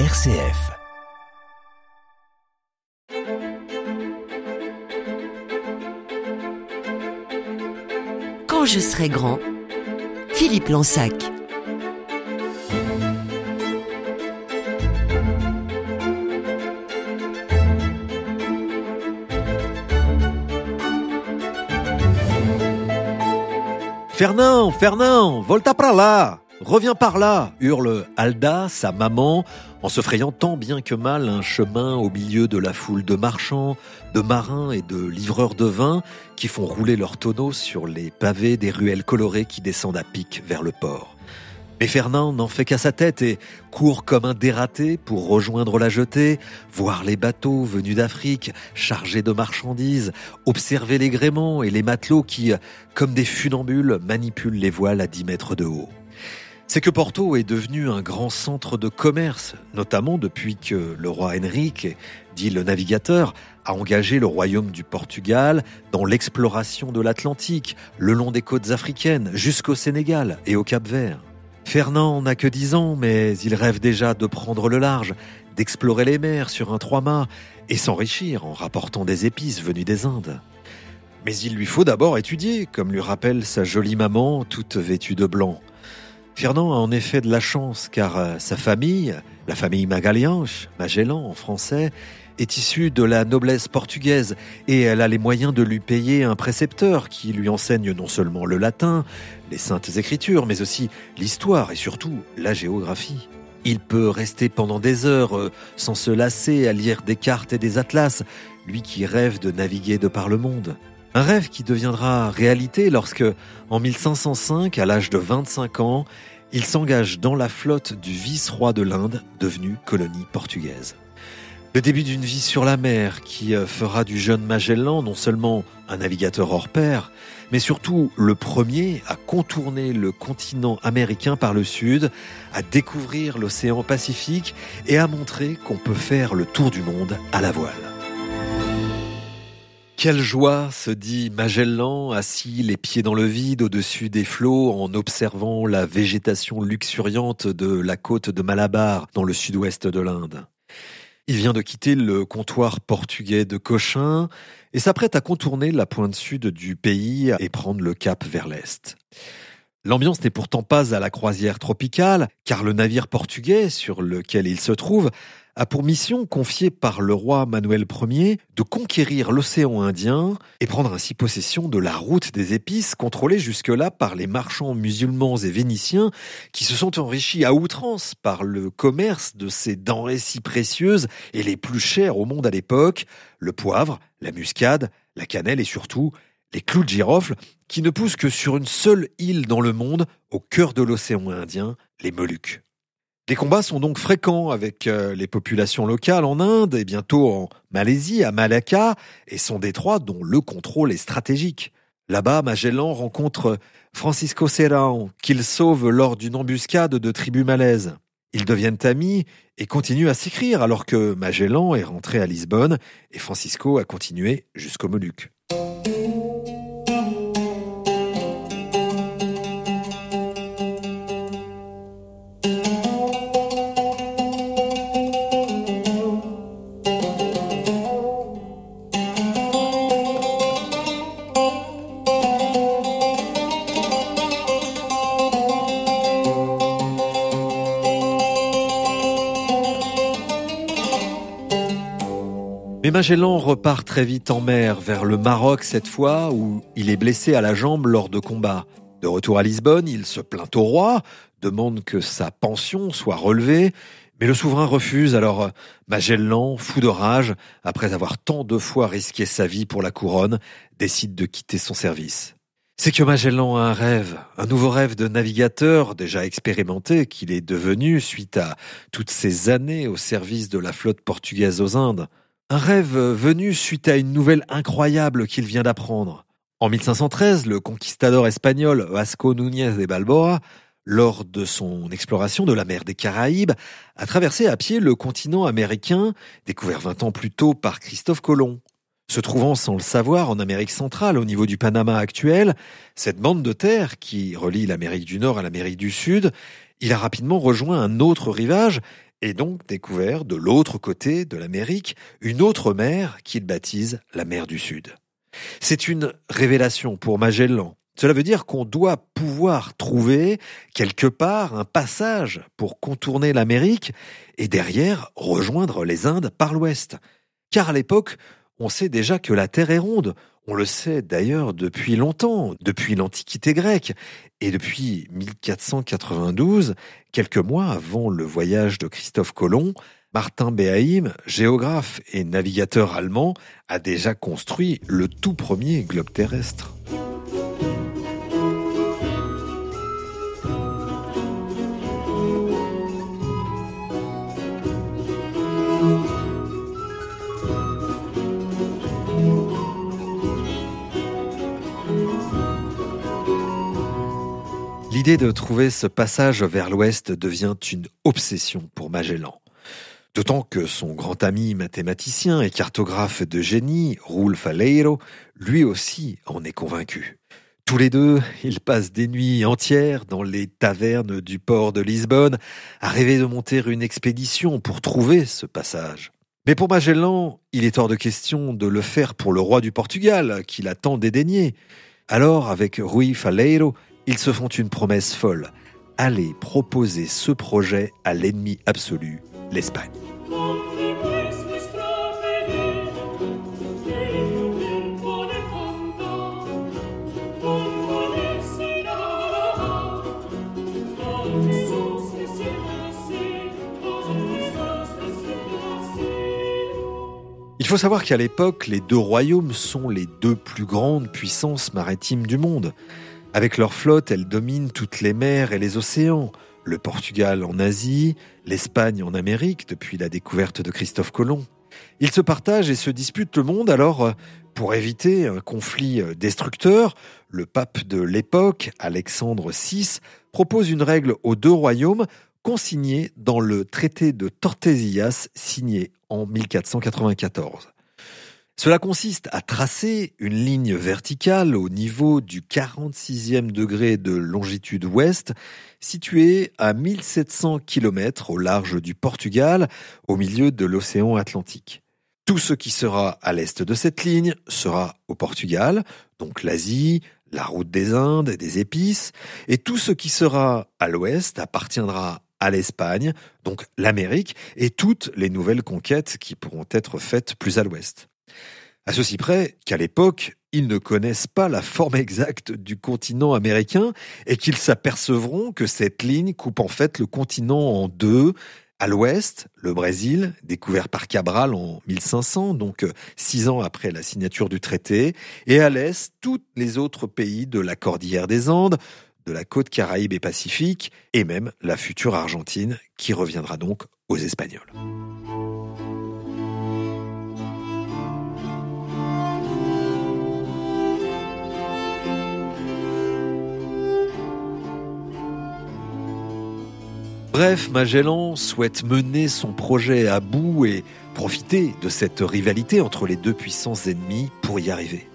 RCF. Quand je serai grand, Philippe Lansac. Fernand, Fernand, volta par là Reviens par là hurle Alda, sa maman, en se frayant tant bien que mal un chemin au milieu de la foule de marchands, de marins et de livreurs de vin qui font rouler leurs tonneaux sur les pavés des ruelles colorées qui descendent à pic vers le port. Mais Fernand n'en fait qu'à sa tête et court comme un dératé pour rejoindre la jetée, voir les bateaux venus d'Afrique chargés de marchandises, observer les gréements et les matelots qui, comme des funambules, manipulent les voiles à 10 mètres de haut c'est que Porto est devenu un grand centre de commerce, notamment depuis que le roi Henrique, dit le navigateur, a engagé le royaume du Portugal dans l'exploration de l'Atlantique, le long des côtes africaines, jusqu'au Sénégal et au Cap-Vert. Fernand n'a que dix ans, mais il rêve déjà de prendre le large, d'explorer les mers sur un trois-mâts et s'enrichir en rapportant des épices venues des Indes. Mais il lui faut d'abord étudier, comme lui rappelle sa jolie maman, toute vêtue de blanc. Fernand a en effet de la chance car euh, sa famille, la famille Magalhães, Magellan en français, est issue de la noblesse portugaise et elle a les moyens de lui payer un précepteur qui lui enseigne non seulement le latin, les saintes écritures, mais aussi l'histoire et surtout la géographie. Il peut rester pendant des heures euh, sans se lasser à lire des cartes et des atlas, lui qui rêve de naviguer de par le monde. Un rêve qui deviendra réalité lorsque, en 1505, à l'âge de 25 ans, il s'engage dans la flotte du vice-roi de l'Inde, devenu colonie portugaise. Le début d'une vie sur la mer qui euh, fera du jeune Magellan non seulement un navigateur hors pair, mais surtout le premier à contourner le continent américain par le sud, à découvrir l'océan Pacifique et à montrer qu'on peut faire le tour du monde à la voile. Quelle joie, se dit Magellan, assis les pieds dans le vide au-dessus des flots en observant la végétation luxuriante de la côte de Malabar dans le sud-ouest de l'Inde. Il vient de quitter le comptoir portugais de Cochin et s'apprête à contourner la pointe sud du pays et prendre le cap vers l'est. L'ambiance n'est pourtant pas à la croisière tropicale, car le navire portugais sur lequel il se trouve a pour mission, confiée par le roi Manuel Ier, de conquérir l'océan Indien et prendre ainsi possession de la route des épices contrôlée jusque-là par les marchands musulmans et vénitiens qui se sont enrichis à outrance par le commerce de ces denrées si précieuses et les plus chères au monde à l'époque, le poivre, la muscade, la cannelle et surtout les clous de girofle qui ne poussent que sur une seule île dans le monde, au cœur de l'océan Indien, les Moluques. Les combats sont donc fréquents avec euh, les populations locales en Inde et bientôt en Malaisie, à Malacca et son détroit dont le contrôle est stratégique. Là-bas, Magellan rencontre Francisco Serrao, qu'il sauve lors d'une embuscade de tribus malaises. Ils deviennent amis et continuent à s'écrire alors que Magellan est rentré à Lisbonne et Francisco a continué jusqu'aux Moluques. Mais Magellan repart très vite en mer, vers le Maroc cette fois, où il est blessé à la jambe lors de combats. De retour à Lisbonne, il se plaint au roi, demande que sa pension soit relevée, mais le souverain refuse, alors Magellan, fou de rage, après avoir tant de fois risqué sa vie pour la couronne, décide de quitter son service. C'est que Magellan a un rêve, un nouveau rêve de navigateur déjà expérimenté qu'il est devenu suite à toutes ces années au service de la flotte portugaise aux Indes. Un rêve venu suite à une nouvelle incroyable qu'il vient d'apprendre. En 1513, le conquistador espagnol Vasco Núñez de Balboa, lors de son exploration de la mer des Caraïbes, a traversé à pied le continent américain, découvert 20 ans plus tôt par Christophe Colomb. Se trouvant sans le savoir en Amérique centrale, au niveau du Panama actuel, cette bande de terre qui relie l'Amérique du Nord à l'Amérique du Sud, il a rapidement rejoint un autre rivage et donc découvert de l'autre côté de l'Amérique une autre mer qu'il baptise la mer du Sud. C'est une révélation pour Magellan. Cela veut dire qu'on doit pouvoir trouver quelque part un passage pour contourner l'Amérique et derrière rejoindre les Indes par l'ouest. Car à l'époque, on sait déjà que la Terre est ronde. On le sait d'ailleurs depuis longtemps, depuis l'Antiquité grecque et depuis 1492, quelques mois avant le voyage de Christophe Colomb, Martin Behaim, géographe et navigateur allemand, a déjà construit le tout premier globe terrestre. L'idée de trouver ce passage vers l'ouest devient une obsession pour Magellan. D'autant que son grand ami mathématicien et cartographe de génie, Rulf Aleiro, lui aussi en est convaincu. Tous les deux, ils passent des nuits entières dans les tavernes du port de Lisbonne à rêver de monter une expédition pour trouver ce passage. Mais pour Magellan, il est hors de question de le faire pour le roi du Portugal, qu'il a tant dédaigné. Alors, avec Rui Faleiro, ils se font une promesse folle. Aller proposer ce projet à l'ennemi absolu, l'Espagne. Il faut savoir qu'à l'époque, les deux royaumes sont les deux plus grandes puissances maritimes du monde. Avec leur flotte, elles dominent toutes les mers et les océans le Portugal en Asie, l'Espagne en Amérique depuis la découverte de Christophe Colomb. Ils se partagent et se disputent le monde, alors pour éviter un conflit destructeur, le pape de l'époque, Alexandre VI, propose une règle aux deux royaumes consignée dans le traité de Tordesillas signé en 1494. Cela consiste à tracer une ligne verticale au niveau du 46e degré de longitude ouest, située à 1700 km au large du Portugal, au milieu de l'océan Atlantique. Tout ce qui sera à l'est de cette ligne sera au Portugal, donc l'Asie, la route des Indes et des épices, et tout ce qui sera à l'ouest appartiendra à l'Espagne, donc l'Amérique, et toutes les nouvelles conquêtes qui pourront être faites plus à l'ouest. À ceci près qu'à l'époque, ils ne connaissent pas la forme exacte du continent américain et qu'ils s'apercevront que cette ligne coupe en fait le continent en deux. À l'ouest, le Brésil, découvert par Cabral en 1500, donc euh, six ans après la signature du traité, et à l'est, tous les autres pays de la cordillère des Andes, de la côte caraïbe et pacifique, et même la future Argentine, qui reviendra donc aux Espagnols. Bref, Magellan souhaite mener son projet à bout et profiter de cette rivalité entre les deux puissances ennemies pour y arriver.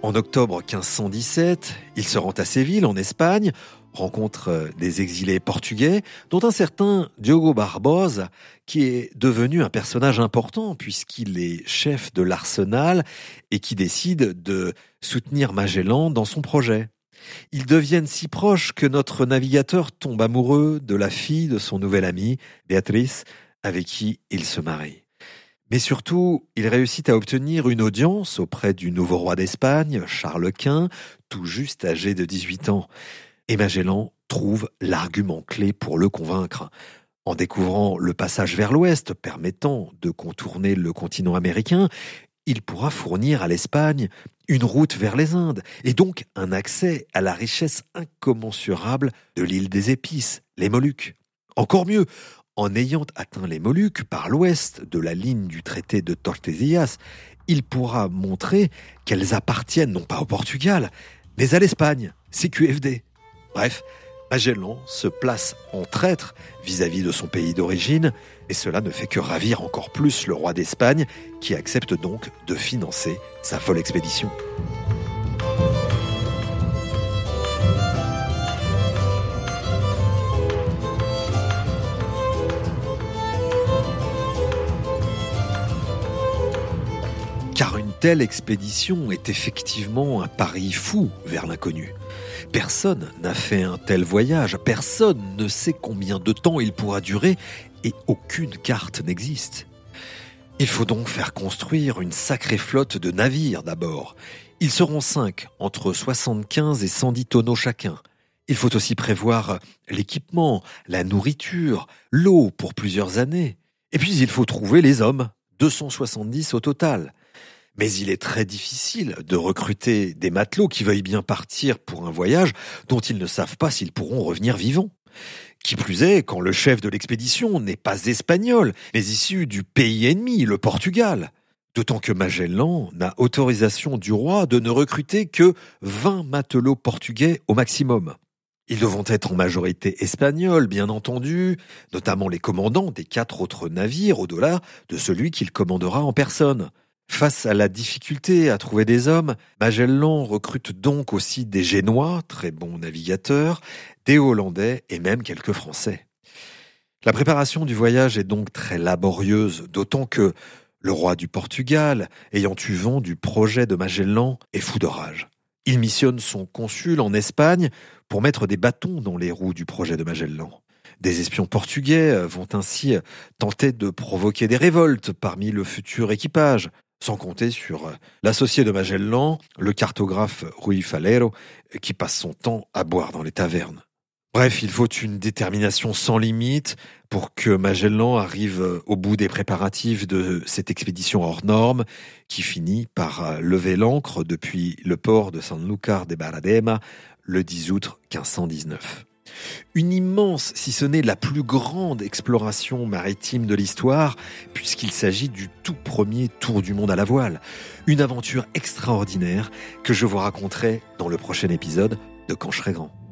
En octobre 1517, il se rend à Séville, en Espagne, rencontre des exilés portugais, dont un certain Diogo Barbosa, qui est devenu un personnage important puisqu'il est chef de l'arsenal et qui décide de soutenir Magellan dans son projet. Ils deviennent si proches que notre navigateur tombe amoureux de la fille de son nouvel ami, Béatrice, avec qui il se marie. Mais surtout, il réussit à obtenir une audience auprès du nouveau roi d'Espagne, Charles Quint, tout juste âgé de 18 ans. Et Magellan trouve l'argument clé pour le convaincre. En découvrant le passage vers l'ouest permettant de contourner le continent américain, il pourra fournir à l'Espagne une route vers les Indes et donc un accès à la richesse incommensurable de l'île des épices, les Moluques. Encore mieux, en ayant atteint les Moluques par l'ouest de la ligne du traité de Tordesillas, il pourra montrer qu'elles appartiennent non pas au Portugal, mais à l'Espagne, CQFD. Bref, Magellan se place en traître vis-à-vis de son pays d'origine, et cela ne fait que ravir encore plus le roi d'Espagne, qui accepte donc de financer sa folle expédition. Car une telle expédition est effectivement un pari fou vers l'inconnu. Personne n'a fait un tel voyage, personne ne sait combien de temps il pourra durer et aucune carte n'existe. Il faut donc faire construire une sacrée flotte de navires d'abord. Ils seront cinq, entre 75 et 110 tonneaux chacun. Il faut aussi prévoir l'équipement, la nourriture, l'eau pour plusieurs années. Et puis il faut trouver les hommes, 270 au total. Mais il est très difficile de recruter des matelots qui veuillent bien partir pour un voyage dont ils ne savent pas s'ils pourront revenir vivants. Qui plus est, quand le chef de l'expédition n'est pas espagnol, mais issu du pays ennemi, le Portugal. D'autant que Magellan n'a autorisation du roi de ne recruter que 20 matelots portugais au maximum. Ils devront être en majorité espagnols, bien entendu, notamment les commandants des quatre autres navires au-delà de celui qu'il commandera en personne. Face à la difficulté à trouver des hommes, Magellan recrute donc aussi des Génois, très bons navigateurs, des Hollandais et même quelques Français. La préparation du voyage est donc très laborieuse, d'autant que le roi du Portugal, ayant eu vent du projet de Magellan, est fou de rage. Il missionne son consul en Espagne pour mettre des bâtons dans les roues du projet de Magellan. Des espions portugais vont ainsi tenter de provoquer des révoltes parmi le futur équipage, sans compter sur l'associé de Magellan, le cartographe Rui Falero, qui passe son temps à boire dans les tavernes. Bref, il faut une détermination sans limite pour que Magellan arrive au bout des préparatifs de cette expédition hors norme qui finit par lever l'ancre depuis le port de Sanlúcar de Baradema le 10 août 1519. Une immense, si ce n'est la plus grande exploration maritime de l'histoire, puisqu'il s'agit du tout premier tour du monde à la voile. Une aventure extraordinaire que je vous raconterai dans le prochain épisode de Quand grand.